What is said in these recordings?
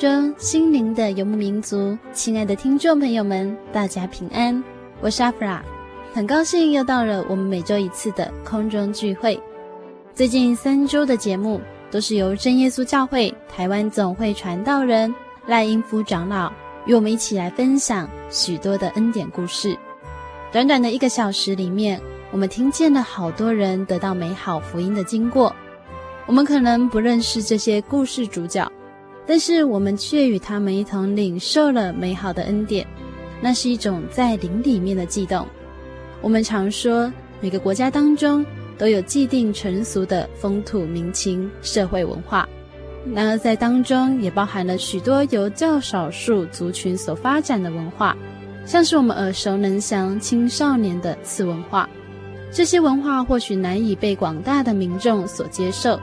中，心灵的游牧民族，亲爱的听众朋友们，大家平安，我是阿弗拉，很高兴又到了我们每周一次的空中聚会。最近三周的节目都是由真耶稣教会台湾总会传道人赖英夫长老与我们一起来分享许多的恩典故事。短短的一个小时里面，我们听见了好多人得到美好福音的经过。我们可能不认识这些故事主角。但是我们却与他们一同领受了美好的恩典，那是一种在灵里面的悸动。我们常说，每个国家当中都有既定成俗的风土民情、社会文化，然而在当中也包含了许多由较少数族群所发展的文化，像是我们耳熟能详青少年的次文化。这些文化或许难以被广大的民众所接受。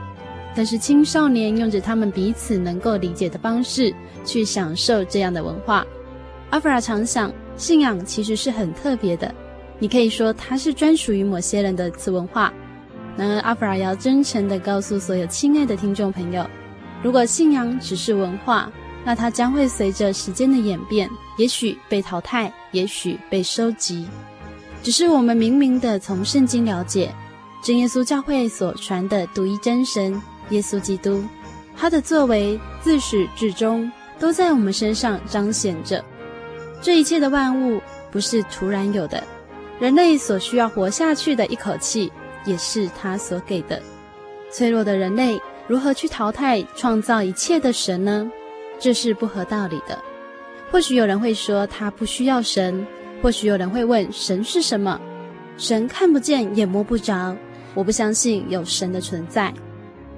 但是青少年用着他们彼此能够理解的方式去享受这样的文化。阿弗拉常想，信仰其实是很特别的。你可以说它是专属于某些人的次文化。然而，阿弗拉要真诚地告诉所有亲爱的听众朋友，如果信仰只是文化，那它将会随着时间的演变，也许被淘汰，也许被收集。只是我们明明的从圣经了解，真耶稣教会所传的独一真神。耶稣基督，他的作为自始至终都在我们身上彰显着。这一切的万物不是突然有的，人类所需要活下去的一口气也是他所给的。脆弱的人类如何去淘汰创造一切的神呢？这是不合道理的。或许有人会说他不需要神，或许有人会问神是什么？神看不见也摸不着，我不相信有神的存在。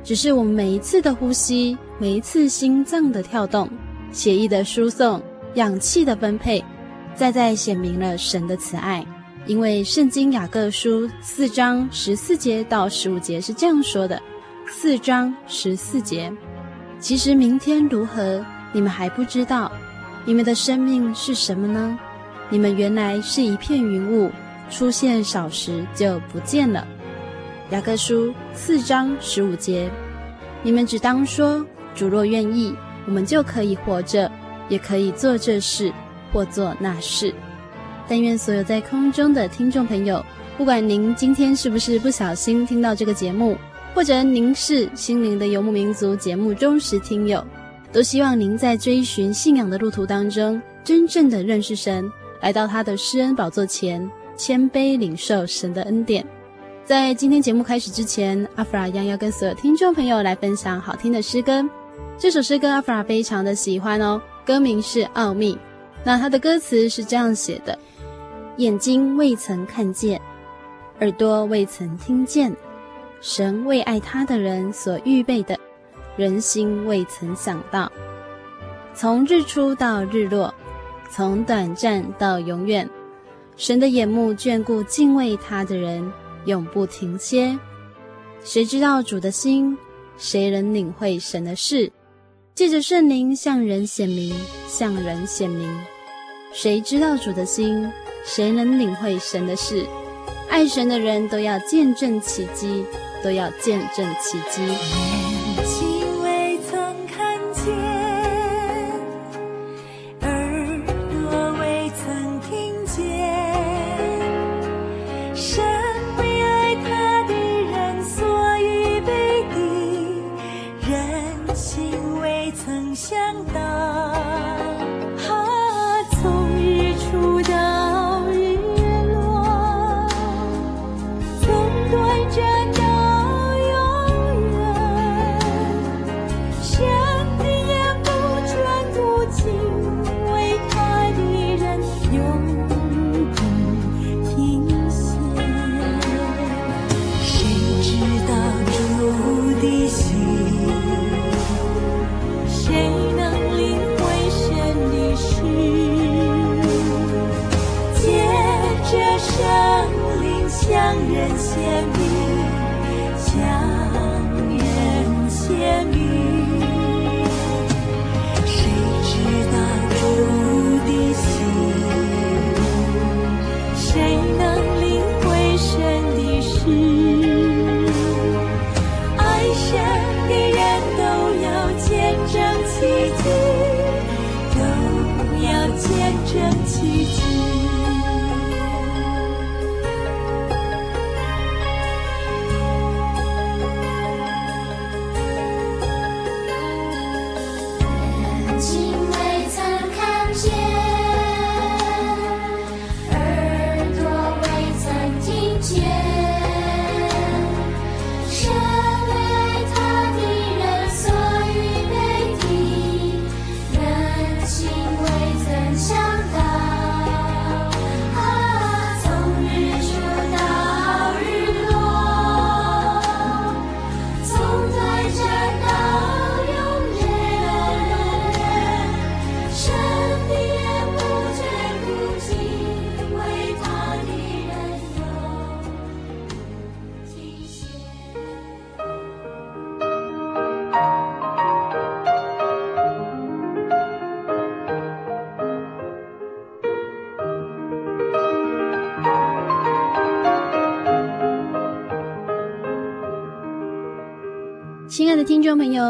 只是我们每一次的呼吸，每一次心脏的跳动，血液的输送，氧气的分配，再再显明了神的慈爱。因为圣经雅各书四章十四节到十五节是这样说的：四章十四节，其实明天如何，你们还不知道。你们的生命是什么呢？你们原来是一片云雾，出现少时就不见了。雅各书四章十五节，你们只当说：主若愿意，我们就可以活着，也可以做这事或做那事。但愿所有在空中的听众朋友，不管您今天是不是不小心听到这个节目，或者您是心灵的游牧民族节目忠实听友，都希望您在追寻信仰的路途当中，真正的认识神，来到他的施恩宝座前，谦卑领受神的恩典。在今天节目开始之前，阿弗拉将要跟所有听众朋友来分享好听的诗歌。这首诗歌阿弗拉非常的喜欢哦，歌名是《奥秘》。那它的歌词是这样写的：眼睛未曾看见，耳朵未曾听见，神为爱他的人所预备的，人心未曾想到。从日出到日落，从短暂到永远，神的眼目眷顾敬畏他的人。永不停歇。谁知道主的心？谁能领会神的事？借着圣灵向人显明，向人显明。谁知道主的心？谁能领会神的事？爱神的人都要见证奇迹，都要见证奇迹。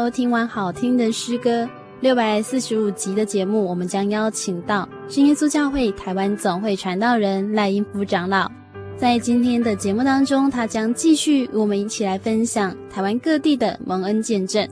听众朋友，听完好听的诗歌，六百四十五集的节目，我们将邀请到新耶稣教会台湾总会传道人赖英福长老。在今天的节目当中，他将继续与我们一起来分享台湾各地的蒙恩见证。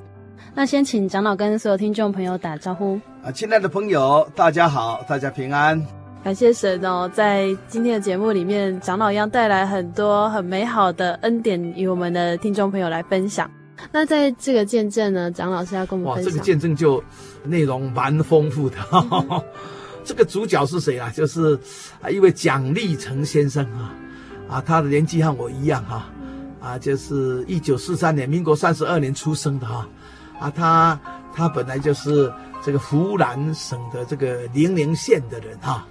那先请长老跟所有听众朋友打招呼。啊，亲爱的朋友，大家好，大家平安。感谢神哦，在今天的节目里面，长老要带来很多很美好的恩典与我们的听众朋友来分享。那在这个见证呢，张老师要跟我们分享。哇，这个见证就内容蛮丰富的。嗯、这个主角是谁啊？就是啊一位蒋立成先生啊，啊他的年纪和我一样哈、啊，啊就是一九四三年，民国三十二年出生的哈，啊他他本来就是这个湖南省的这个零陵县的人哈，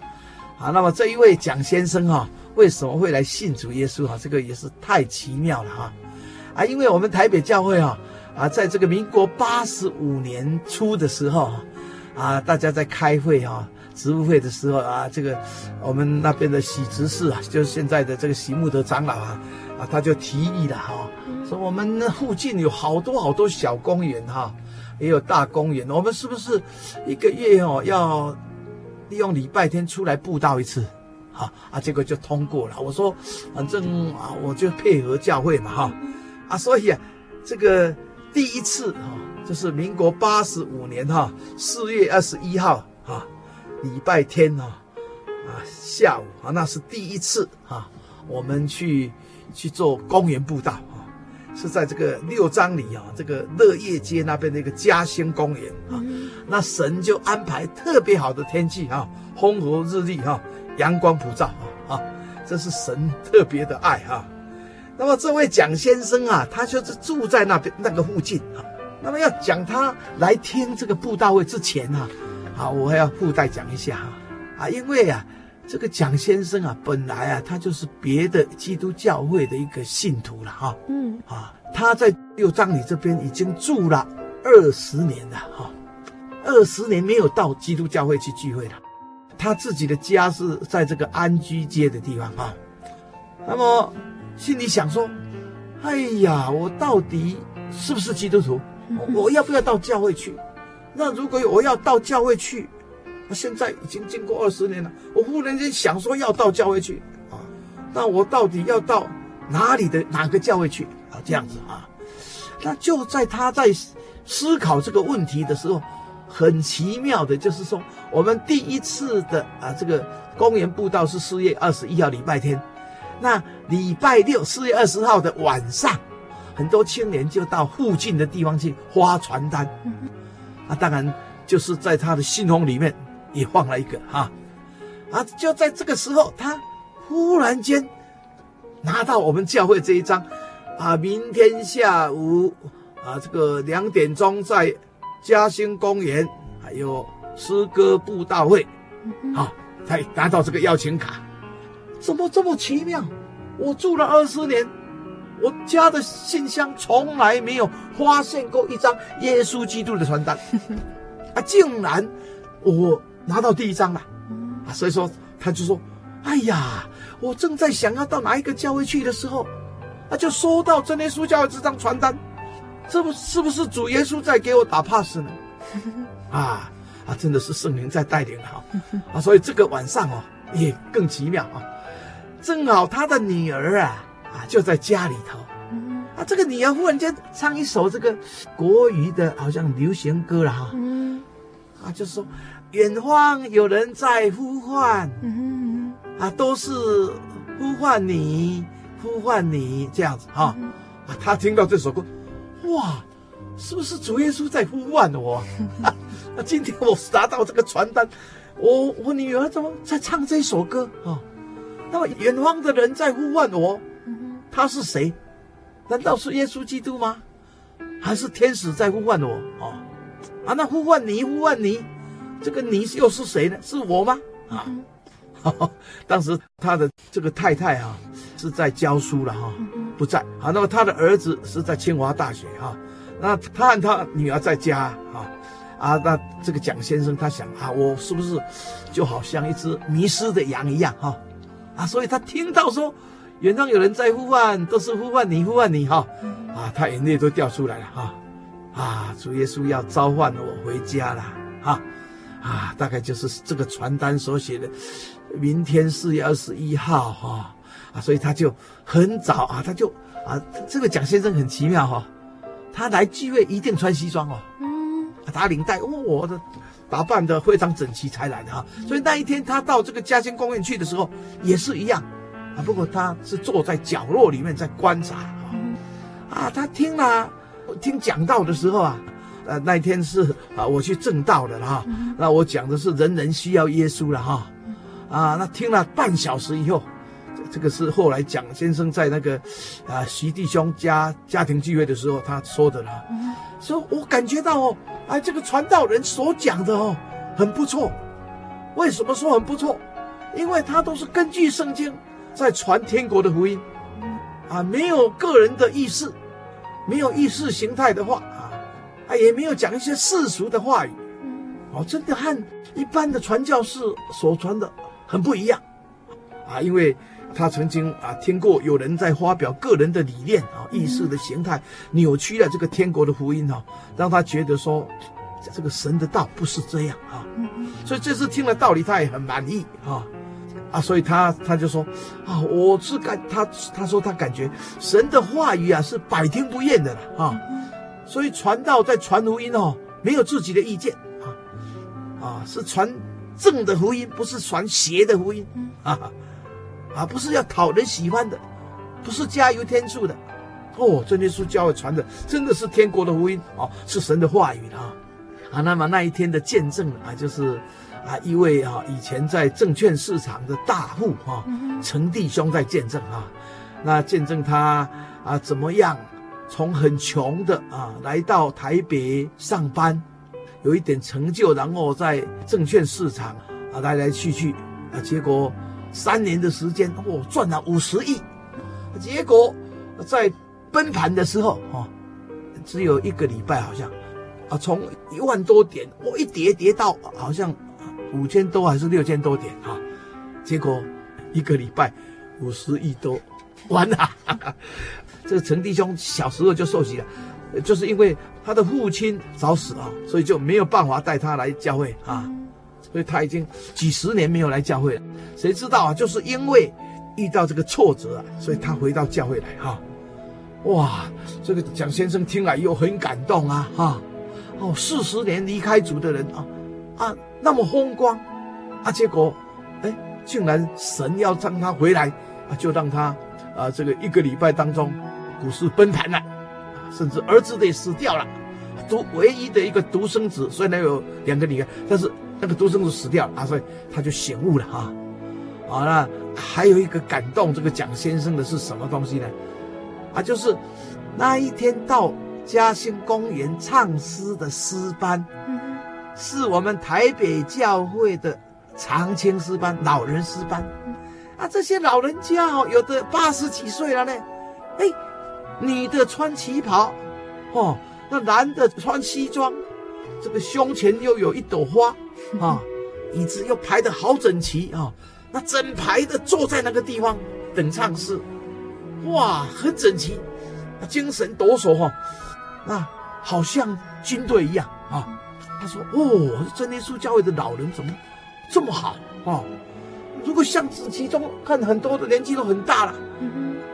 啊那么这一位蒋先生哈、啊，为什么会来信主耶稣啊？这个也是太奇妙了哈。啊，因为我们台北教会啊，啊，在这个民国八十五年初的时候，啊，大家在开会啊，职务会的时候啊，这个我们那边的喜执事啊，就是现在的这个喜慕德长老啊，啊，他就提议了哈、说我们附近有好多好多小公园哈、也有大公园，我们是不是一个月哦要利用礼拜天出来布道一次？好啊，结果就通过了。我说，反正啊，我就配合教会嘛，哈。所以啊，这个第一次哈、哦，就是民国八十五年哈四月二十一号啊，礼拜天哈啊下午啊，那是第一次啊，我们去去做公园步道啊，是在这个六张里啊，这个乐业街那边的一个嘉兴公园啊，那神就安排特别好的天气啊，风和日丽哈，阳光普照啊啊，这是神特别的爱哈。那么这位蒋先生啊，他就是住在那边那个附近啊。那么要讲他来听这个布道会之前啊，啊，我还要附带讲一下哈啊，因为啊，这个蒋先生啊，本来啊，他就是别的基督教会的一个信徒了哈。嗯啊，他在六张里这边已经住了二十年了哈。二十年没有到基督教会去聚会了。他自己的家是在这个安居街的地方啊。那么心里想说：“哎呀，我到底是不是基督徒？我要不要到教会去？那如果我要到教会去，那现在已经经过二十年了，我忽然间想说要到教会去啊，那我到底要到哪里的哪个教会去啊？这样子啊？那就在他在思考这个问题的时候，很奇妙的就是说，我们第一次的啊这个公园步道是四月二十一号礼拜天。”那礼拜六四月二十号的晚上，很多青年就到附近的地方去发传单，啊，当然就是在他的信封里面也放了一个哈，啊，就在这个时候，他忽然间拿到我们教会这一张，啊，明天下午啊这个两点钟在嘉兴公园还有诗歌布道会，好，才拿到这个邀请卡。怎么这么奇妙？我住了二十年，我家的信箱从来没有发现过一张耶稣基督的传单，啊，竟然我拿到第一张了，啊，所以说他就说：“哎呀，我正在想要到哪一个教会去的时候，啊，就收到真耶稣教会这张传单，这不是不是主耶稣在给我打 pass 呢？啊啊，真的是圣灵在带领哈，啊，所以这个晚上哦也更奇妙啊。”正好他的女儿啊啊就在家里头，啊这个女儿忽然间唱一首这个国语的好像流行歌了哈，啊就说远方有人在呼唤，啊都是呼唤你呼唤你这样子哈，啊他听到这首歌，哇，是不是主耶稣在呼唤我？啊，今天我拿到这个传单，我我女儿怎么在唱这首歌？啊？那么远方的人在呼唤我，他是谁？难道是耶稣基督吗？还是天使在呼唤我？哦，啊，那呼唤你，呼唤你，这个你又是谁呢？是我吗？啊，哈哈，当时他的这个太太啊是在教书了哈，不在。好，那么他的儿子是在清华大学哈，那他和他女儿在家啊，啊，那这个蒋先生他想啊，我是不是就好像一只迷失的羊一样哈？啊，所以他听到说，远方有人在呼唤，都是呼唤你，呼唤你哈，啊，他眼泪都掉出来了哈，啊，主耶稣要召唤我回家了哈，啊，大概就是这个传单所写的，明天四月二十一号哈，啊，所以他就很早啊，他就啊，这个蒋先生很奇妙哈，他来聚会一定穿西装哦，嗯，打领带，哦，我的。打扮的非常整齐才来的哈，所以那一天他到这个嘉兴公园去的时候也是一样，啊，不过他是坐在角落里面在观察。啊，啊，他听了听讲道的时候啊，呃，那一天是啊我去正道的了哈，那我讲的是人人需要耶稣了哈，啊，那听了半小时以后，这个是后来蒋先生在那个啊徐弟兄家家庭聚会的时候他说的了，说我感觉到哦。哎，这个传道人所讲的哦，很不错。为什么说很不错？因为他都是根据圣经在传天国的福音，啊，没有个人的意识，没有意识形态的话啊，啊，也没有讲一些世俗的话语，哦，真的和一般的传教士所传的很不一样，啊，因为他曾经啊听过有人在发表个人的理念啊，意识的形态扭曲了这个天国的福音啊，让他觉得说。这个神的道不是这样啊，所以这次听了道理，他也很满意啊。啊，所以他他就说啊，我是感他他说他感觉神的话语啊是百听不厌的了啊，所以传道在传福音哦，没有自己的意见啊。啊，是传正的福音，不是传邪的福音啊啊，不是要讨人喜欢的，不是加油添醋的哦，这耶稣教会传的真的是天国的福音啊，是神的话语啊。啊，那么那一天的见证啊，就是啊一位啊以前在证券市场的大户啊，陈弟兄在见证啊，那见证他啊怎么样从很穷的啊来到台北上班，有一点成就，然后在证券市场啊来来去去啊，结果三年的时间哦赚了五十亿，结果在崩盘的时候啊，只有一个礼拜好像。啊，从一万多点，我一跌跌到好像五千多还是六千多点啊，结果一个礼拜五十亿多，完了。这个陈弟兄小时候就受洗了，就是因为他的父亲早死啊，所以就没有办法带他来教会啊，所以他已经几十年没有来教会了。谁知道啊，就是因为遇到这个挫折啊，所以他回到教会来哈。哇，这个蒋先生听了又很感动啊哈。哦，四十年离开主的人啊啊，那么风光啊，结果哎，竟然神要让他回来啊，就让他啊这个一个礼拜当中。股市崩盘了，甚至儿子也死掉了，独唯一的一个独生子，虽然有两个女儿，但是那个独生子死掉了啊，所以他就醒悟了哈。好了，还有一个感动这个蒋先生的是什么东西呢？啊，就是那一天到嘉兴公园唱诗的诗班，是我们台北教会的长青诗班老人诗班，啊，这些老人家哦，有的八十几岁了呢，哎。女的穿旗袍，哦，那男的穿西装，这个胸前又有一朵花，啊，椅子又排得好整齐啊，那整排的坐在那个地方等唱诗，哇，很整齐，精神抖擞哈，那好像军队一样啊。他说：“哦，真耶稣教会的老人怎么这么好啊？如果像子其中看很多的年纪都很大了。”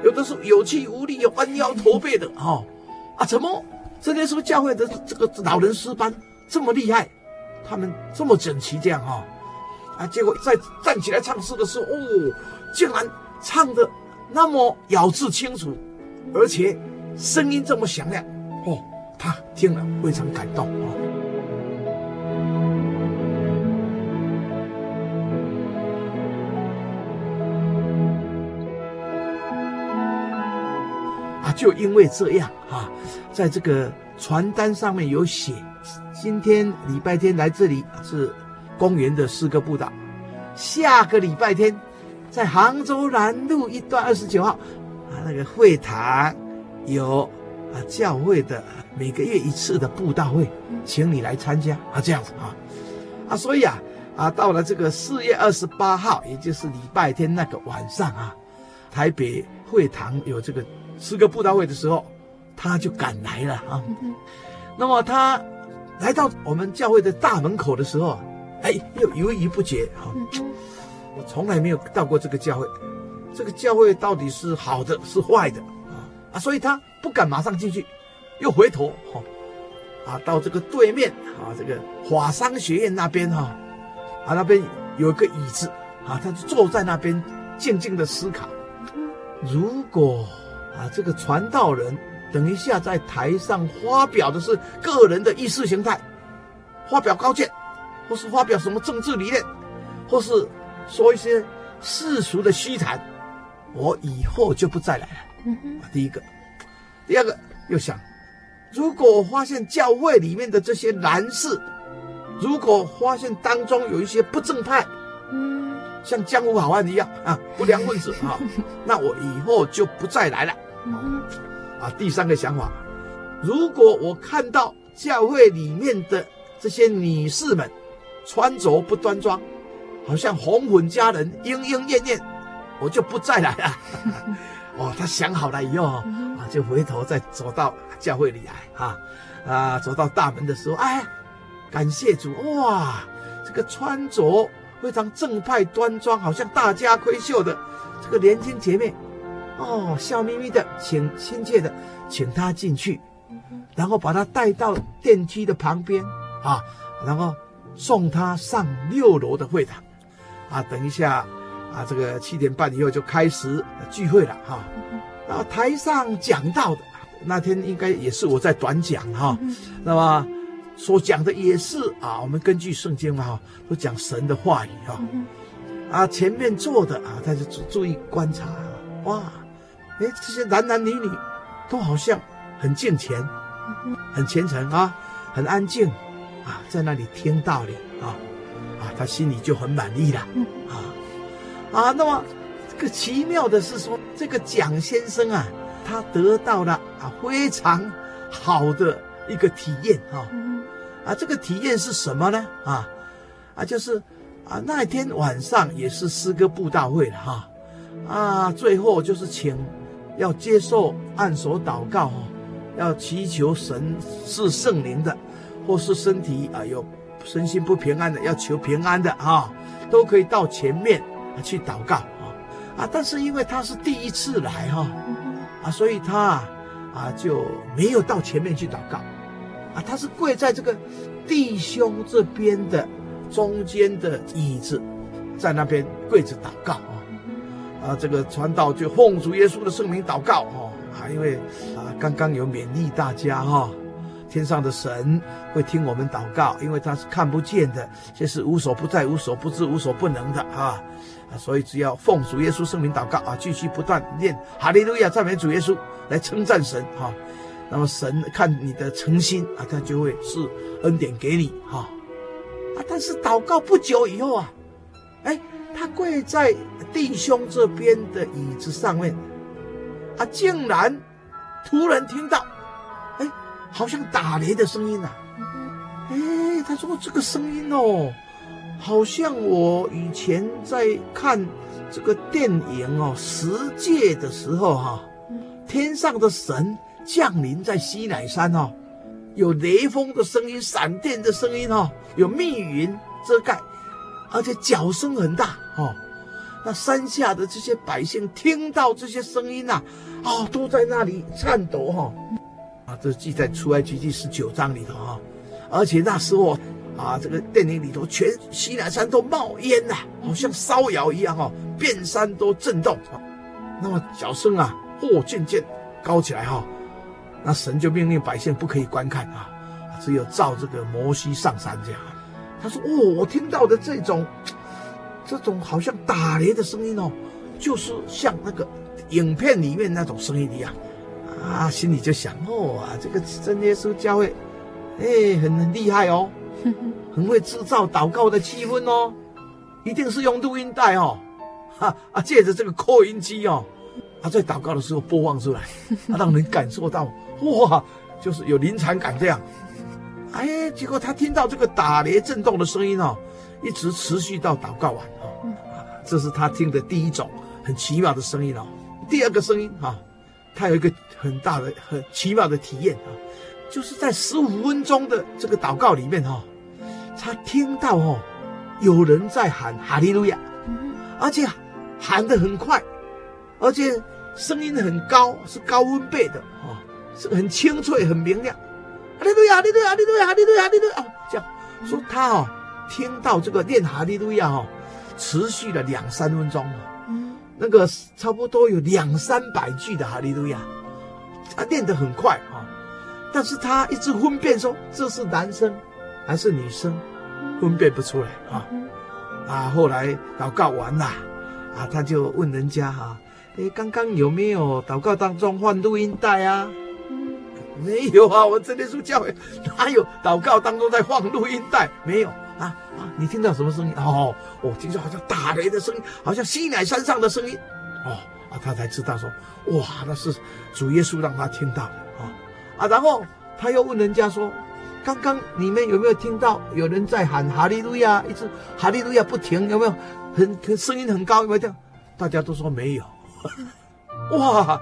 有的是有气无力、有弯腰驼背的，哈、哦，啊，怎么这边是不是教会的这个老人诗班这么厉害？他们这么整齐，这样哈、哦，啊，结果在站起来唱诗的时候，哦，竟然唱的那么咬字清楚，而且声音这么响亮，哦，他听了非常感动啊。哦就因为这样啊，在这个传单上面有写，今天礼拜天来这里是公园的四个步道，下个礼拜天在杭州南路一段二十九号。啊那个会堂有啊教会的每个月一次的布道会，请你来参加。啊这样子啊。啊所以啊啊到了这个四月二十八号，也就是礼拜天那个晚上啊，台北会堂有这个。四个布道会的时候，他就赶来了啊。那么他来到我们教会的大门口的时候，哎，又犹豫不决啊。我从来没有到过这个教会，这个教会到底是好的是坏的啊？啊，所以他不敢马上进去，又回头哈啊，到这个对面啊，这个法商学院那边哈啊，那边有一个椅子啊，他就坐在那边静静的思考，如果。啊，这个传道人等一下在台上发表的是个人的意识形态，发表高见，或是发表什么政治理念，或是说一些世俗的虚谈，我以后就不再来了。嗯，第一个，第二个又想，如果我发现教会里面的这些男士，如果发现当中有一些不正派，嗯，像江湖好汉一样啊，不良分子啊，那我以后就不再来了。啊，第三个想法，如果我看到教会里面的这些女士们穿着不端庄，好像红粉佳人，莺莺燕燕，我就不再来了。哦，他想好了以后啊，就回头再走到教会里来啊啊，走到大门的时候，哎，感谢主，哇，这个穿着非常正派端庄，好像大家闺秀的这个年轻姐妹。哦，笑眯眯的，请亲切的请他进去，然后把他带到电梯的旁边啊，然后送他上六楼的会堂，啊，等一下啊，这个七点半以后就开始聚会了哈。然后台上讲到的那天应该也是我在短讲哈，那么所讲的也是啊，我们根据圣经嘛哈，都讲神的话语哈。啊，前面坐的啊，他就注注意观察，哇。哎，这些男男女女都好像很敬虔，很虔诚啊，很安静啊，在那里听道理啊，啊，他心里就很满意了啊啊。那么这个奇妙的是说，这个蒋先生啊，他得到了啊非常好的一个体验啊啊，这个体验是什么呢？啊啊，就是啊那天晚上也是诗歌布道会了哈，啊，最后就是请要接受按手祷告哦，要祈求神是圣灵的，或是身体啊有身心不平安的，要求平安的啊，都可以到前面去祷告啊啊，但是因为他是第一次来哈啊，所以他。啊，就没有到前面去祷告，啊，他是跪在这个弟兄这边的中间的椅子，在那边跪着祷告啊，啊，这个传道就奉主耶稣的圣名祷告哦，啊，因为啊，刚刚有勉励大家哈，天上的神会听我们祷告，因为他是看不见的，这是无所不在、无所不知、无所不能的啊。所以只要奉主耶稣圣名祷告啊，继续不断念哈利路亚赞美主耶稣来称赞神哈、那么神看你的诚心啊，他就会赐恩典给你哈，啊。但是祷告不久以后啊，哎，他跪在弟兄这边的椅子上面，啊，竟然突然听到，哎，好像打雷的声音呐、啊，哎，他说这个声音哦。好像我以前在看这个电影哦，《十诫》的时候哈，天上的神降临在西乃山哦，有雷锋的声音、闪电的声音哈，有密云遮盖，而且脚声很大哦。那山下的这些百姓听到这些声音呐，啊，都在那里颤抖哈。啊，这记在出埃及记十九章里头哈，而且那时候。啊，这个电影里头，全西南山都冒烟呐、好像烧窑一样哦，遍山都震动啊。那么脚声啊，嚯，渐渐高起来哈、哦。那神就命令百姓不可以观看啊，只有照这个摩西上山这样。他说：“哦，我听到的这种，这种好像打雷的声音哦，就是像那个影片里面那种声音一样。”啊，心里就想：“哦啊，这个真耶稣教会，哎，很很厉害哦。”很会制造祷告的气氛哦，一定是用录音带哦，哈啊，借着这个扩音机哦，他在祷告的时候播放出来，啊，让人感受到哇，就是有临场感这样。哎，结果他听到这个打雷震动的声音哦，一直持续到祷告完哦，这是他听的第一种很奇妙的声音哦。第二个声音哈，他有一个很大的很奇妙的体验啊，就是在十五分钟的这个祷告里面哈。他听到哦，有人在喊哈利路亚，而且喊得很快，而且声音很高，是高温贝的哦，是很清脆、很明亮。哈利路亚，哈利路亚，哈利路亚，哈利路亚，哈利路亚。哦，这样说他哦，听到这个念哈利路亚哦，持续了两三分钟哦，那个差不多有两三百句的哈利路亚，他念得很快啊，但是他一直分辨说这是男生还是女生。分辨不出来啊，啊！后来祷告完了，啊，他就问人家哈，哎，刚刚有没有祷告当中换录音带啊？没有啊，我真的是教会哪有祷告当中在放录音带？没有啊啊！你听到什么声音？哦，我听说好像打雷的声音，好像西乃山上的声音。哦啊，他才知道说，哇，那是主耶稣让他听到的啊啊！然后他又问人家说。刚刚你们有没有听到有人在喊哈利路亚？一直哈利路亚不停，有没有？很很声音很高，有没有？大家都说没有。哇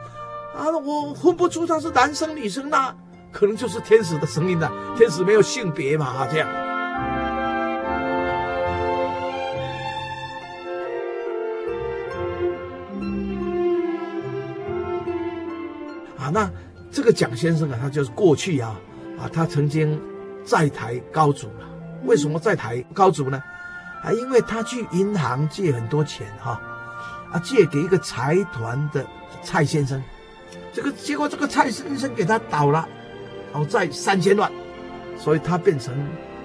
啊！我分不出他是男生女生，那可能就是天使的声音了。天使没有性别嘛？啊，这样。啊，那这个蒋先生啊，他就是过去啊啊，他曾经。在台高筑了，为什么在台高筑呢？啊，因为他去银行借很多钱哈，啊，借给一个财团的蔡先生，这个结果这个蔡先生给他倒了，倒债三千万，所以他变成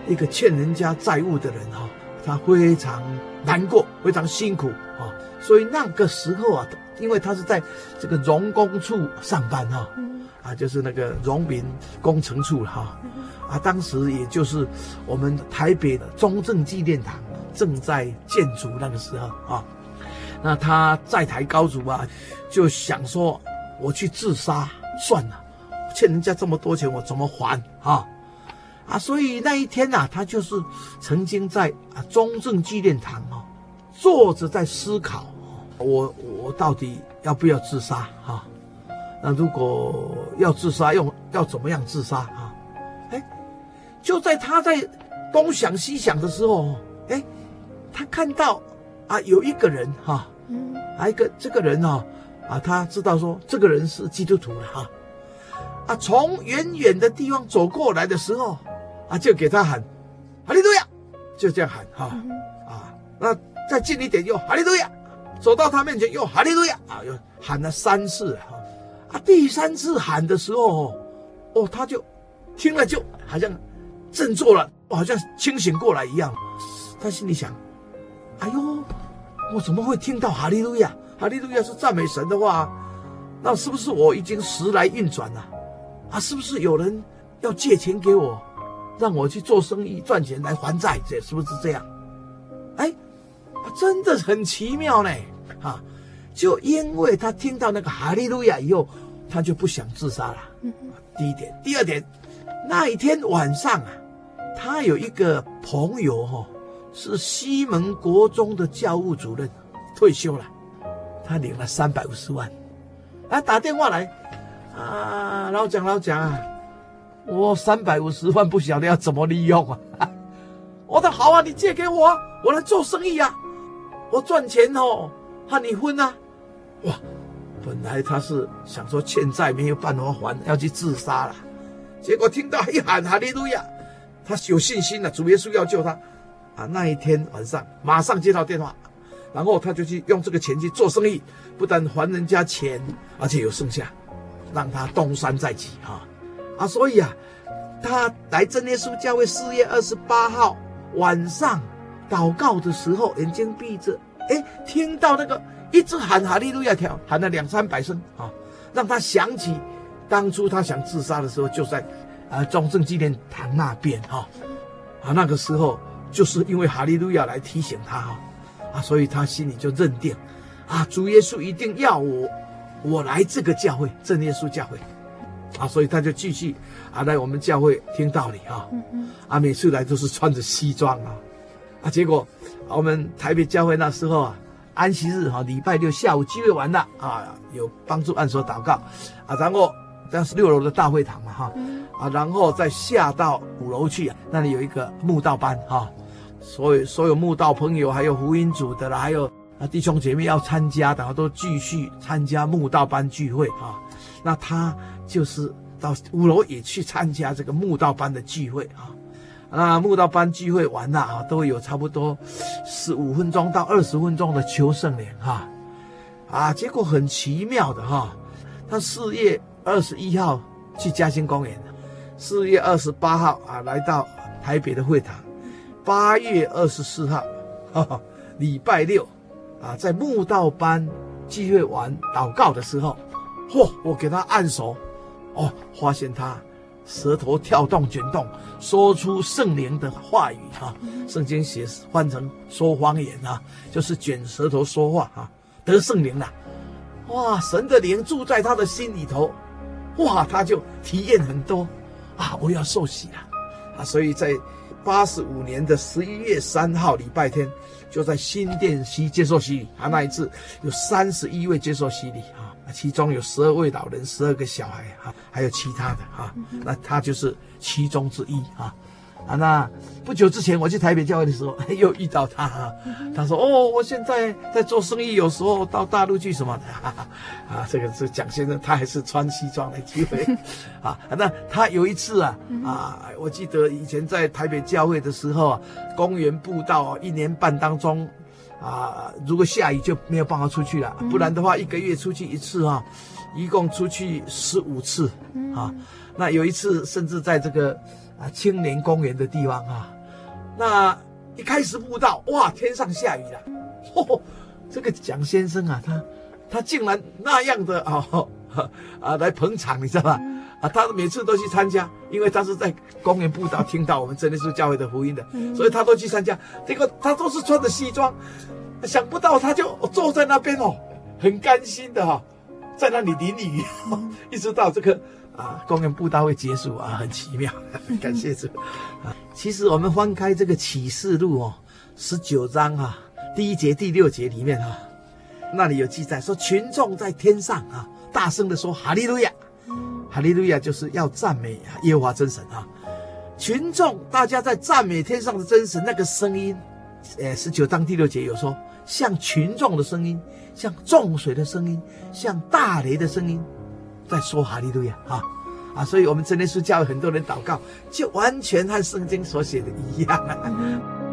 一个欠人家债务的人哈，他非常难过，非常辛苦啊，所以那个时候啊，因为他是在这个荣工处上班哈。啊，就是那个荣民工程处哈，啊，当时也就是我们台北的中正纪念堂正在建筑那个时候啊，那他在台高筑啊，就想说我去自杀算了，欠人家这么多钱我怎么还啊？啊，所以那一天呐、啊，他就是曾经在啊中正纪念堂哦，坐着在思考，我我到底要不要自杀啊？那如果要自杀，用要怎么样自杀啊？哎，就在他在东想西想的时候，哎，他看到啊有一个人哈，啊一个这个人哦，啊他知道说这个人是基督徒了哈，啊从远远的地方走过来的时候。啊，就给他喊，哈利路亚，就这样喊哈，啊，那再近一点又哈利路亚，走到他面前又哈利路亚，啊，又喊了三次哈，啊，第三次喊的时候，哦，他就听了就好像振作了，好像清醒过来一样，他心里想，哎呦，我怎么会听到哈利路亚？哈利路亚是赞美神的话，那是不是我已经时来运转了？啊，是不是有人要借钱给我？让我去做生意赚钱来还债，这是不是这样？哎，真的很奇妙呢！哈，就因为他听到那个哈利路亚以后，他就不想自杀了。嗯第一点，第二点，那一天晚上啊，他有一个朋友哈，是西门国中的教务主任，退休了，他领了三百五十万，啊，打电话来，啊，老蒋老蒋啊。我三百五十万不晓得要怎么利用啊！我说好啊，你借给我，我来做生意啊，我赚钱哦，和你分啊！哇，本来他是想说欠债没有办法还，要去自杀了，结果听到一喊哈利路亚，他有信心了，主耶稣要救他啊！那一天晚上马上接到电话，然后他就去用这个钱去做生意，不但还人家钱，而且有剩下，让他东山再起啊！啊，所以啊，他来真耶稣教会四月二十八号晚上祷告的时候，眼睛闭着，哎，听到那个一直喊哈利路亚条，喊了两三百声啊，让他想起当初他想自杀的时候，就在啊中正纪念堂那边哈，啊那个时候就是因为哈利路亚来提醒他哈，所以他心里就认定，啊主耶稣一定要我，我来这个教会正耶稣教会。啊，所以他就继续啊来我们教会听道理啊，啊每次来都是穿着西装啊，啊结果我们台北教会那时候啊安息日哈礼拜六下午聚会完了啊有帮助按手祷告啊，然后当时六楼的大会堂嘛哈啊，然后再下到五楼去啊，那里有一个慕道班哈，所以所有慕道朋友还有福音组的啦，还有啊弟兄姐妹要参加的都继续参加慕道班聚会啊，那他。就是到五楼也去参加这个慕道班的聚会啊，那慕道班聚会完了啊，都有差不多十五分钟到二十分钟的求圣灵哈，啊，结果很奇妙的哈，他四月二十一号去嘉兴公园，四月二十八号啊来到台北的会堂，八月二十四号，哈哈，礼拜六啊在慕道班聚会完祷告的时候，嚯，我给他按手。哦，发现他舌头跳动卷动，说出圣灵的话语哈、啊。圣经写换成说方言啊，就是卷舌头说话啊，得圣灵了。哇，神的灵住在他的心里头，哇，他就体验很多啊，我要受洗了啊。所以在八十五年的十一月三号礼拜天，就在新店西接受洗礼啊。那一次有三十一位接受洗礼啊。其中有十二位老人，十二个小孩啊，还有其他的啊，那他就是其中之一啊。啊，那不久之前我去台北教会的时候，又遇到他。他说：“哦，我现在在做生意，有时候到大陆去什么的。”啊，这个是蒋先生，他还是穿西装来聚会。啊，那他有一次啊啊，我记得以前在台北教会的时候啊，公园步道一年半当中。啊，如果下雨就没有办法出去了，不然的话一个月出去一次啊，一共出去十五次啊。那有一次甚至在这个啊青年公园的地方啊，那一开始步道，哇，天上下雨了，嚯，这个蒋先生啊，他他竟然那样的 啊啊来捧场，你知道吧？啊，他每次都去参加，因为他是在公园步道，听到我们真耶稣教会的福音的，所以他都去参加。结果他都是穿着西装，想不到他就坐在那边哦，很甘心的哈、哦，在那里淋雨，一直到这个啊公园布道会结束啊，很奇妙，感谢主啊。其实我们翻开这个启示录哦，十九章啊，第一节、第六节里面啊，那里有记载说，群众在天上啊，大声的说哈利路亚，哈利路亚就是要赞美耶和华真神啊。群众大家在赞美天上的真神，那个声音，呃，十九章第六节有说，像群众的声音，像众水的声音，像大雷的声音，在说哈利路亚啊啊！所以，我们真耶稣教很多人祷告，就完全和圣经所写的一样。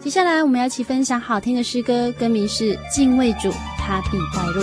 接下来，我们要一起分享好听的诗歌，歌名是《敬畏主，他必带路》。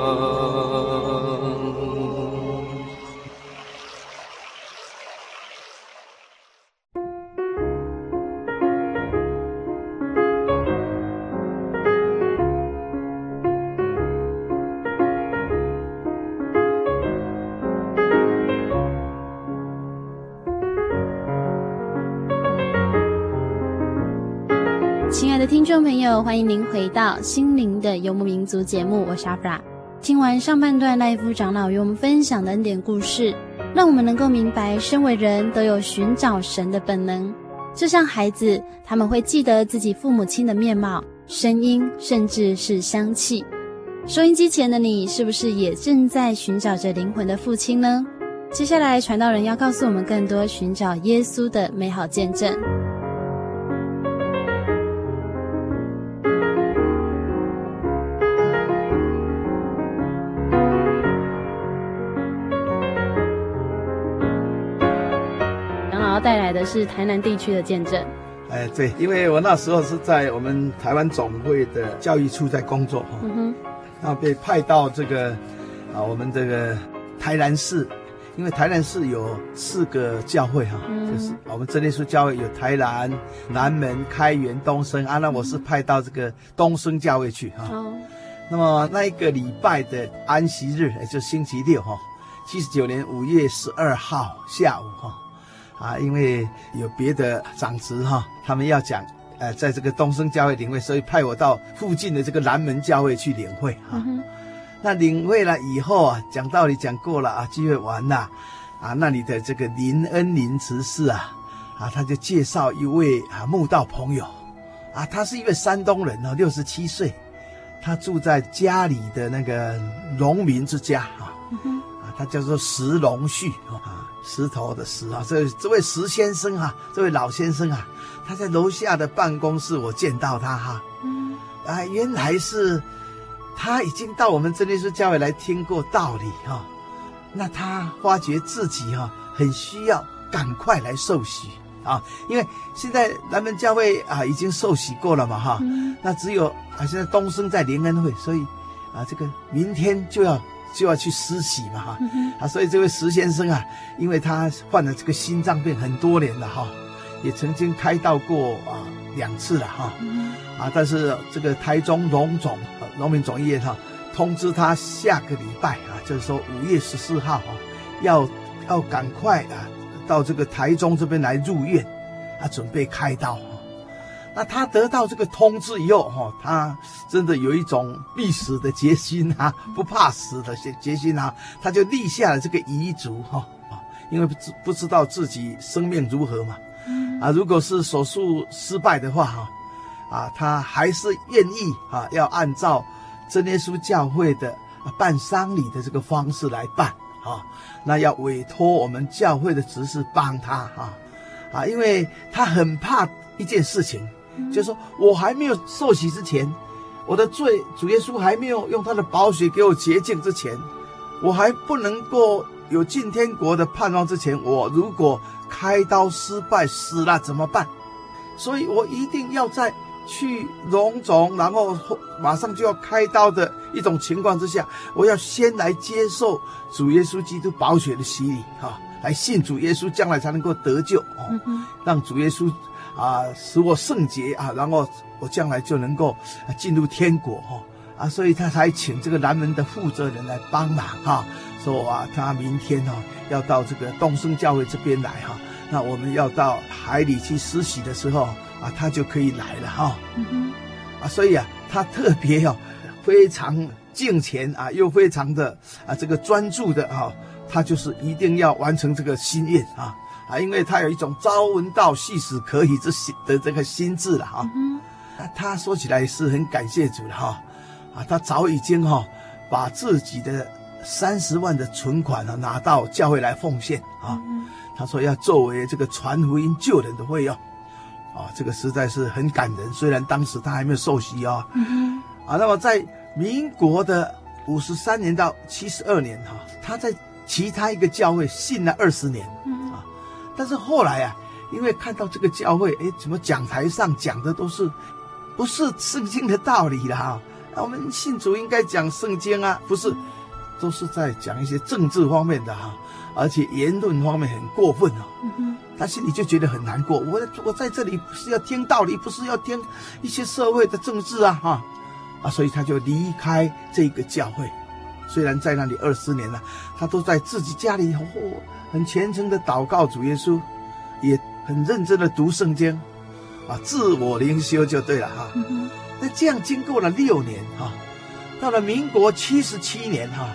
到《心灵的游牧民族》节目，我是阿弗拉。听完上半段赖夫长老与我们分享的恩典故事，让我们能够明白，身为人都有寻找神的本能。就像孩子，他们会记得自己父母亲的面貌、声音，甚至是香气。收音机前的你，是不是也正在寻找着灵魂的父亲呢？接下来，传道人要告诉我们更多寻找耶稣的美好见证。的是台南地区的见证。哎，对，因为我那时候是在我们台湾总会的教育处在工作哈，嗯哼，然后被派到这个啊，我们这个台南市，因为台南市有四个教会哈，嗯、就是我们真耶稣教会有台南、南门、开元、东升啊，那我是派到这个东升教会去哈。哦。那么那一个礼拜的安息日，也就是星期六哈，七十九年五月十二号下午哈。啊，因为有别的长子哈，他们要讲，呃，在这个东升教会领会，所以派我到附近的这个南门教会去领会哈。嗯、那领会了以后啊，讲道理讲过了啊，聚会完了，啊，那里的这个林恩林执事啊，啊，他就介绍一位啊慕道朋友，啊，他是一位山东人哦，六十七岁，他住在家里的那个农民之家啊，嗯、啊，他叫做石龙旭啊。石头的石啊，这这位石先生啊，这位老先生啊，他在楼下的办公室，我见到他哈，嗯，啊，原来是他已经到我们真耶稣教会来听过道理哈，那他发觉自己哈很需要赶快来受洗啊，因为现在咱们教会啊已经受洗过了嘛哈，那只有啊现在东升在联恩会，所以啊这个明天就要。就要去施洗嘛哈，啊，所以这位石先生啊，因为他患了这个心脏病很多年了哈，也曾经开刀过啊两次了哈，啊，但是这个台中荣总农民总医院哈通知他下个礼拜啊，就是说五月十四号啊，要要赶快啊到这个台中这边来入院，啊，准备开刀。那他得到这个通知以后，哈，他真的有一种必死的决心啊，不怕死的决决心啊，他就立下了这个遗嘱，哈，啊，因为不知不知道自己生命如何嘛，啊，如果是手术失败的话，哈，啊，他还是愿意啊，要按照真耶稣教会的办丧礼的这个方式来办，啊，那要委托我们教会的执事帮他，哈，啊，因为他很怕一件事情。就是说我还没有受洗之前，我的罪主耶稣还没有用他的宝血给我洁净之前，我还不能够有进天国的盼望之前，我如果开刀失败死了怎么办？所以我一定要在去荣总，然后马上就要开刀的一种情况之下，我要先来接受主耶稣基督宝血的洗礼，哈，来信主耶稣，将来才能够得救哦，让主耶稣。啊，使我圣洁啊，然后我将来就能够进入天国哈啊，所以他才请这个南门的负责人来帮忙哈，说啊，他明天哈要到这个东升教会这边来哈，那我们要到海里去实习的时候啊，他就可以来了哈，啊，所以啊，他特别要非常敬虔啊，又非常的啊这个专注的哈，他就是一定要完成这个心愿啊。啊，因为他有一种朝闻道夕死可以之心的这个心智了哈。嗯、哼他说起来是很感谢主的哈。啊，他早已经哈把自己的三十万的存款呢拿到教会来奉献啊。嗯、他说要作为这个传福音救人的费用。啊，这个实在是很感人。虽然当时他还没有受洗啊。嗯、啊，那么在民国的五十三年到七十二年哈，他在其他一个教会信了二十年。嗯但是后来啊，因为看到这个教会，哎，怎么讲台上讲的都是不是圣经的道理了哈？那我们信主应该讲圣经啊，不是，都是在讲一些政治方面的哈，而且言论方面很过分哦。嗯，他心里就觉得很难过。我我在这里不是要听道理，不是要听一些社会的政治啊哈啊，所以他就离开这个教会。虽然在那里二十年了，他都在自己家里很虔诚的祷告主耶稣，也很认真的读圣经，啊自我灵修就对了哈。那这样经过了六年哈，到了民国七十七年哈，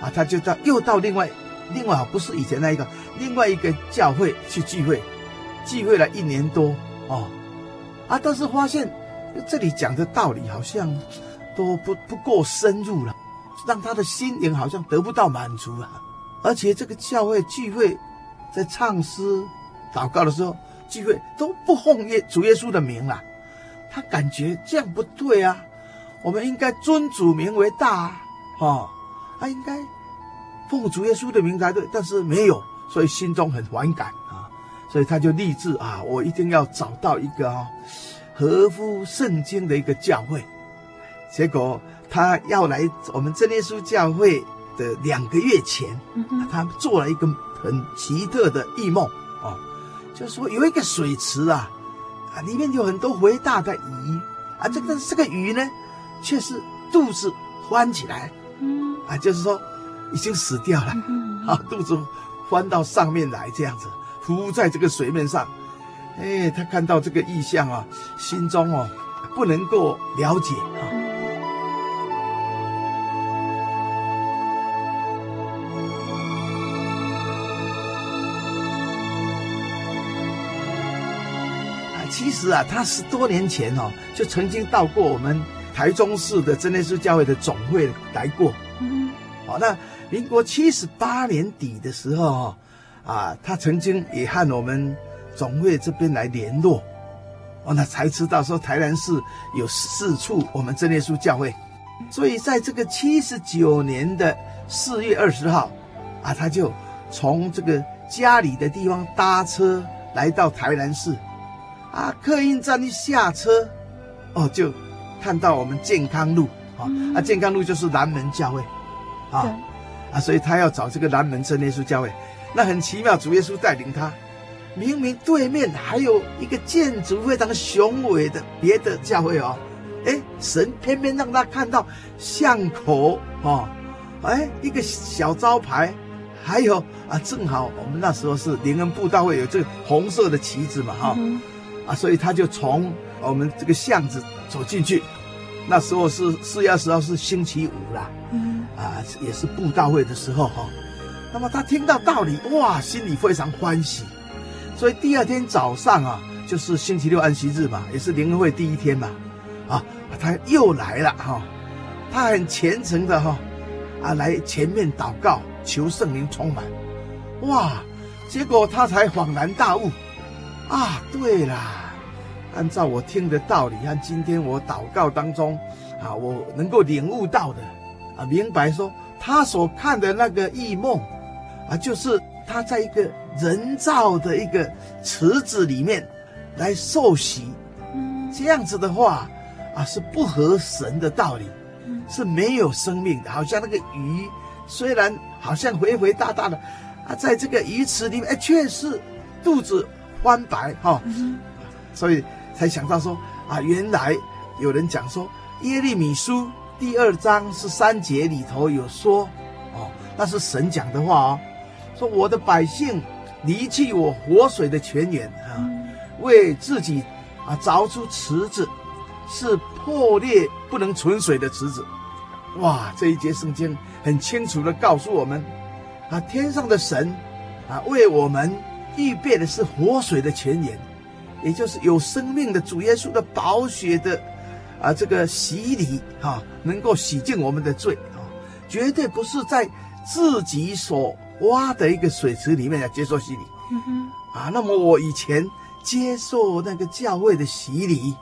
啊他就到又到另外另外啊不是以前那一个另外一个教会去聚会，聚会了一年多哦，啊但是发现这里讲的道理好像都不不够深入了，让他的心灵好像得不到满足啊，而且这个教会聚会在唱诗祷告的时候聚会都不奉耶主耶稣的名了。他感觉这样不对啊，我们应该尊主名为大啊，哦，他应该奉主耶稣的名才对，但是没有，所以心中很反感啊，所以他就立志啊，我一定要找到一个啊合乎圣经的一个教会。结果他要来我们真耶稣教会的两个月前，他做了一个很奇特的异梦啊，就是说有一个水池啊。啊，里面有很多肥大的鱼啊，这个这个鱼呢，却是肚子翻起来，嗯，啊，就是说已经死掉了，啊，肚子翻到上面来这样子，浮在这个水面上，哎，他看到这个意象啊，心中哦不能够了解啊。其实啊，他十多年前哦，就曾经到过我们台中市的真耶稣教会的总会来过。嗯，好，那民国七十八年底的时候哦，啊，他曾经也和我们总会这边来联络，哦，那才知道说台南市有四处我们真耶稣教会，所以在这个七十九年的四月二十号，啊，他就从这个家里的地方搭车来到台南市。啊，客运站一下车，哦，就看到我们健康路啊，啊，健康路就是南门教会，啊，对。啊，所以他要找这个南门真耶稣教会，那很奇妙，主耶稣带领他，明明对面还有一个建筑非常雄伟的别的教会哦，哎，神偏偏让他看到巷口哦，哎，一个小招牌，还有啊，正好我们那时候是灵恩布道会有这个红色的旗子嘛，哈、嗯。啊，所以他就从我们这个巷子走进去，那时候是四月二十号是星期五啦，嗯，啊，也是布道会的时候哈。那么他听到道理，哇，心里非常欢喜。所以第二天早上啊，就是星期六安息日嘛，也是灵恩会第一天嘛，啊，他又来了哈，他很虔诚的哈，啊，来前面祷告，求圣灵充满，哇，结果他才恍然大悟。啊，对啦，按照我听的道理，和今天我祷告当中，啊，我能够领悟到的，啊，明白说他所看的那个异梦，啊，就是他在一个人造的一个池子里面来受洗，这样子的话，啊，是不合神的道理，是没有生命的，好像那个鱼虽然好像肥肥大大的，啊，在这个鱼池里面，哎，却是肚子。翻白哈，哦嗯、所以才想到说啊，原来有人讲说耶利米书第二章是三节里头有说哦，那是神讲的话哦，说我的百姓离弃我活水的泉源啊，为自己啊凿出池子，是破裂不能存水的池子。哇，这一节圣经很清楚的告诉我们啊，天上的神啊为我们。预备的是活水的泉源，也就是有生命的主耶稣的宝血的啊，这个洗礼啊，能够洗净我们的罪啊，绝对不是在自己所挖的一个水池里面来接受洗礼。啊，那么我以前接受那个教会的洗礼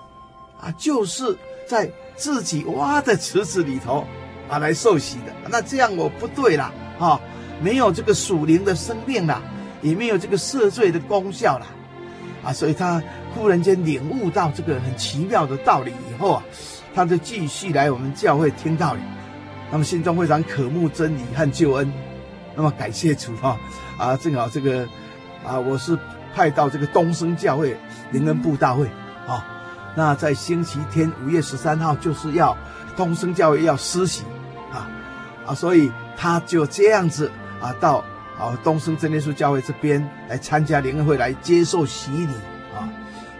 啊，就是在自己挖的池子里头啊来受洗的。那这样我不对了啊，没有这个属灵的生命了。也没有这个赦罪的功效了，啊，所以他忽然间领悟到这个很奇妙的道理以后啊，他就继续来我们教会听道理，那么心中非常渴慕真理和救恩，那么感谢主哈，啊，正好这个啊，我是派到这个东升教会灵恩布大会啊，那在星期天五月十三号就是要东升教会要施洗啊，啊，所以他就这样子啊到。啊，东升真耶稣教会这边来参加灵恩会，来接受洗礼啊，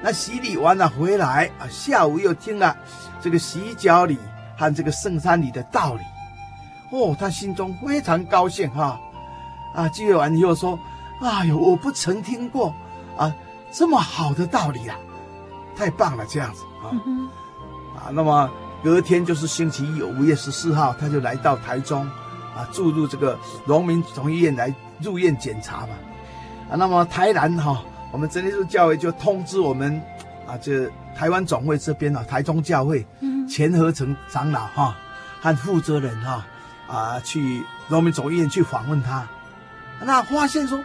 那洗礼完了回来啊，下午又听了这个洗脚礼和这个圣餐礼的道理，哦，他心中非常高兴哈。啊，聚会完以后说：“哎呦，我不曾听过啊这么好的道理啊，太棒了，这样子啊。嗯”啊，那么隔天就是星期一，五月十四号，他就来到台中啊，注入这个农民总医院来入院检查嘛。啊，那么台南哈、啊，我们真耶稣教会就通知我们啊，这台湾总会这边啊，台中教会钱和成长老哈、啊、和负责人哈啊，啊去荣民总医院去访问他。那发现说，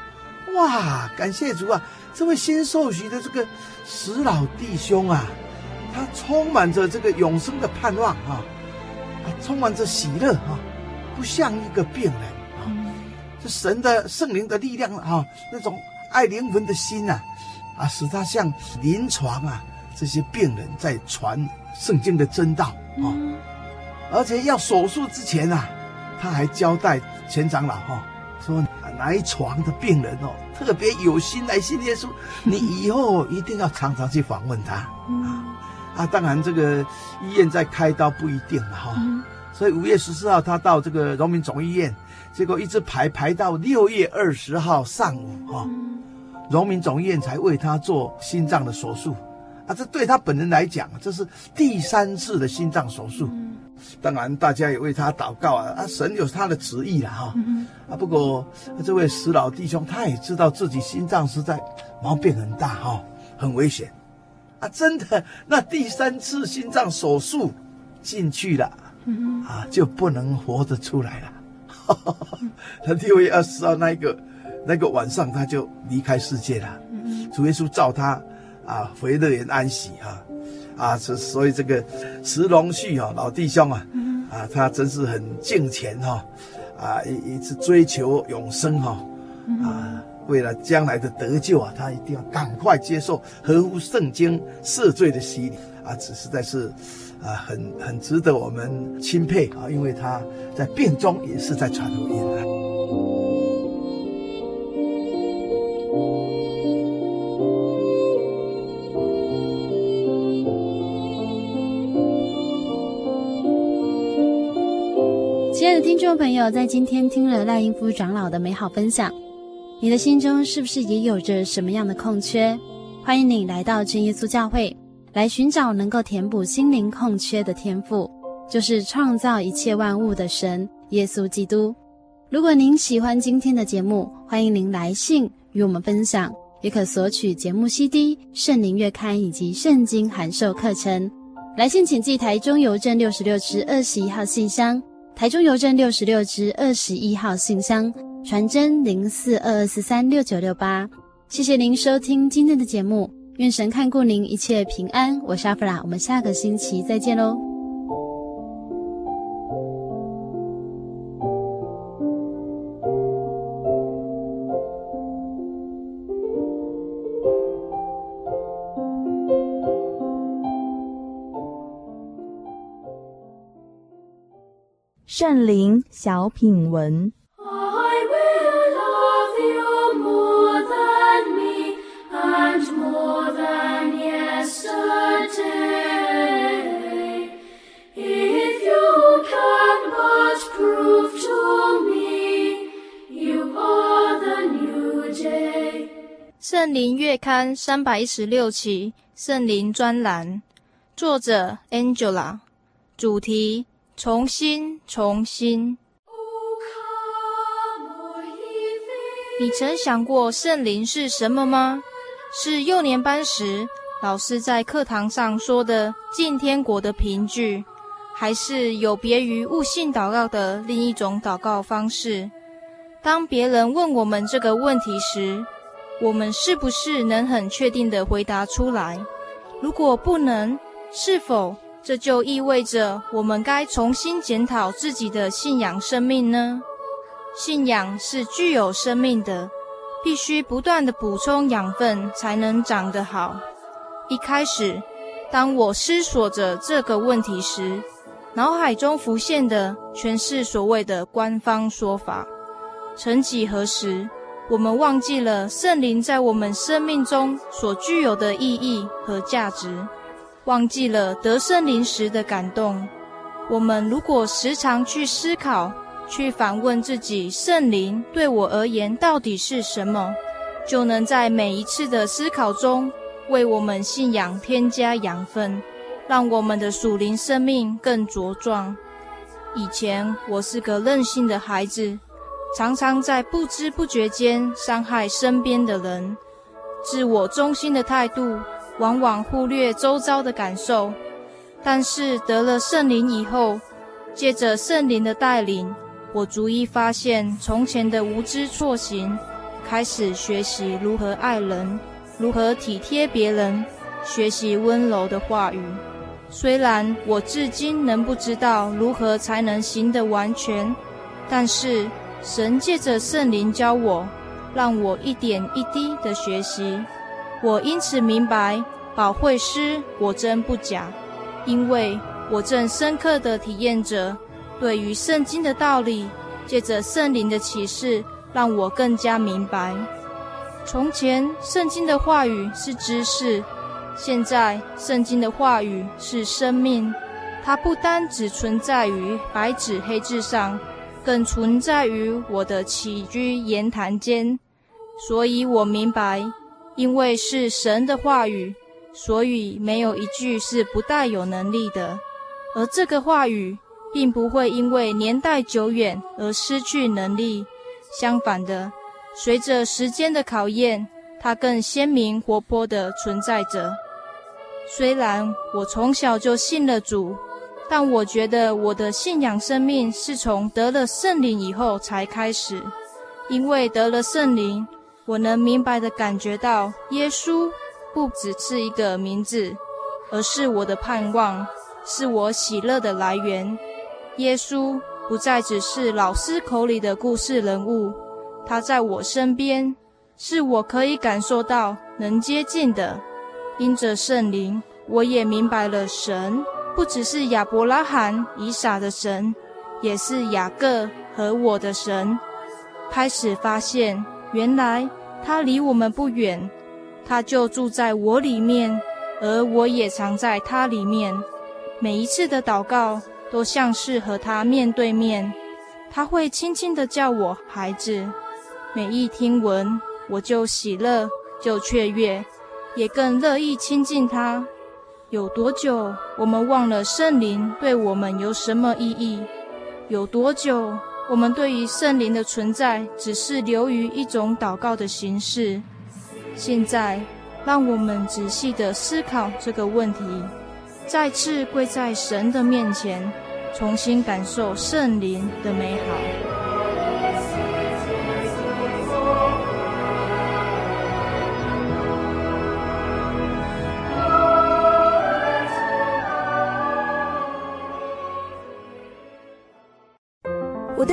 哇，感谢主啊！这位新受洗的这个死老弟兄啊，他充满着这个永生的盼望啊，啊，充满着喜乐啊，不像一个病人神的圣灵的力量啊，那种爱灵魂的心呐，啊，使他像临床啊这些病人在传圣经的真道啊，而且要手术之前啊，他还交代前长老哈说。哪一床的病人哦，特别有心来信耶稣，你以后一定要常常去访问他啊啊！当然，这个医院在开刀不一定了哈，所以五月十四号他到这个荣民总医院，结果一直排排到六月二十号上午哈，荣民总医院才为他做心脏的手术啊！这对他本人来讲，这是第三次的心脏手术。当然，大家也为他祷告啊！啊，神有他的旨意了哈。啊，不过这位死老弟兄他也知道自己心脏实在毛病很大哈，很危险。啊，真的，那第三次心脏手术进去了，啊，就不能活着出来了。他六月二十号那一个那个晚上，他就离开世界了。嗯主耶稣召他啊回乐园安息哈。啊，所所以这个石龙旭啊老弟兄啊，啊，他真是很敬虔哈，啊，一一直追求永生哈，啊，为了将来的得救啊，他一定要赶快接受合乎圣经赦罪的洗礼啊，只实在是啊，很很值得我们钦佩啊，因为他在病中也是在传福音啊。听众朋友，在今天听了赖英夫长老的美好分享，你的心中是不是也有着什么样的空缺？欢迎你来到真耶稣教会，来寻找能够填补心灵空缺的天赋，就是创造一切万物的神耶稣基督。如果您喜欢今天的节目，欢迎您来信与我们分享，也可索取节目 CD、圣灵月刊以及圣经函授课程。来信请寄台中邮政六十六支二十一号信箱。台中邮政六十六支二十一号信箱，传真零四二二四三六九六八。谢谢您收听今天的节目，愿神看顾您一切平安。我是阿弗拉，我们下个星期再见喽。圣灵小品文。灵月刊三百一十六期圣灵专栏，作者 Angela，主题。重新，重新。你曾想过圣灵是什么吗？是幼年班时老师在课堂上说的进天国的凭据，还是有别于悟性祷告的另一种祷告方式？当别人问我们这个问题时，我们是不是能很确定地回答出来？如果不能，是否？这就意味着我们该重新检讨自己的信仰生命呢？信仰是具有生命的，必须不断地补充养分才能长得好。一开始，当我思索着这个问题时，脑海中浮现的全是所谓的官方说法。曾几何时，我们忘记了圣灵在我们生命中所具有的意义和价值，忘记了得圣灵时的感动。我们如果时常去思考，去反问自己，圣灵对我而言到底是什么，就能在每一次的思考中，为我们信仰添加养分，让我们的属灵生命更茁壮。以前我是个任性的孩子。常常在不知不觉间伤害身边的人，自我中心的态度，往往忽略周遭的感受。但是得了圣灵以后，借着圣灵的带领，我逐一发现从前的无知错行，开始学习如何爱人，如何体贴别人，学习温柔的话语。虽然我至今仍不知道如何才能行得完全，但是。神借着圣灵教我，让我一点一滴的学习。我因此明白，保惠师果真不假，因为我正深刻的体验着，对于圣经的道理，借着圣灵的启示，让我更加明白。从前圣经的话语是知识，现在圣经的话语是生命。它不单只存在于白纸黑字上。更存在于我的起居言谈间，所以我明白，因为是神的话语，所以没有一句是不带有能力的。而这个话语并不会因为年代久远而失去能力，相反的，随着时间的考验，它更鲜明活泼地存在着。虽然我从小就信了主。但我觉得我的信仰生命是从得了圣灵以后才开始，因为得了圣灵，我能明白地感觉到耶稣不只是一个名字，而是我的盼望，是我喜乐的来源。耶稣不再只是老师口里的故事人物，他在我身边，是我可以感受到、能接近的。因着圣灵，我也明白了神。不只是亚伯拉罕、以撒的神，也是雅各和我的神。开始发现，原来他离我们不远，他就住在我里面，而我也藏在他里面。每一次的祷告，都像是和他面对面，他会轻轻地叫我孩子。每一听闻，我就喜乐，就雀跃，也更乐意亲近他。有多久，我们忘了圣灵对我们有什么意义？有多久，我们对于圣灵的存在只是流于一种祷告的形式？现在，让我们仔细地思考这个问题，再次跪在神的面前，重新感受圣灵的美好。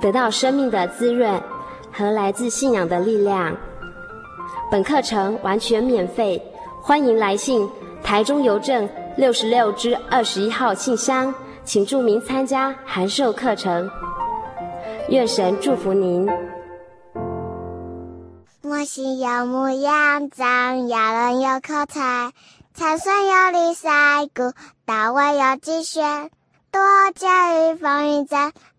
得到生命的滋润和来自信仰的力量。本课程完全免费，欢迎来信台中邮政六十六支二十一号信箱，请注明参加函授课程。愿神祝福您。我心有牧羊长，亚伦有口才，参孙有礼赛鼓，大卫有击弦，多加与风云战。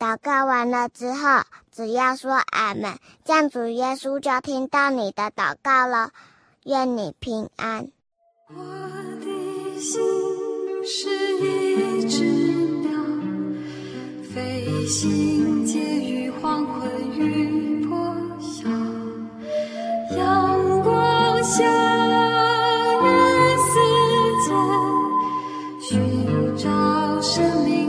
祷告完了之后，只要说阿门，这样主耶稣就听到你的祷告了。愿你平安。我的心是一只鸟，飞行介于黄昏与破晓，阳光下。寻找生命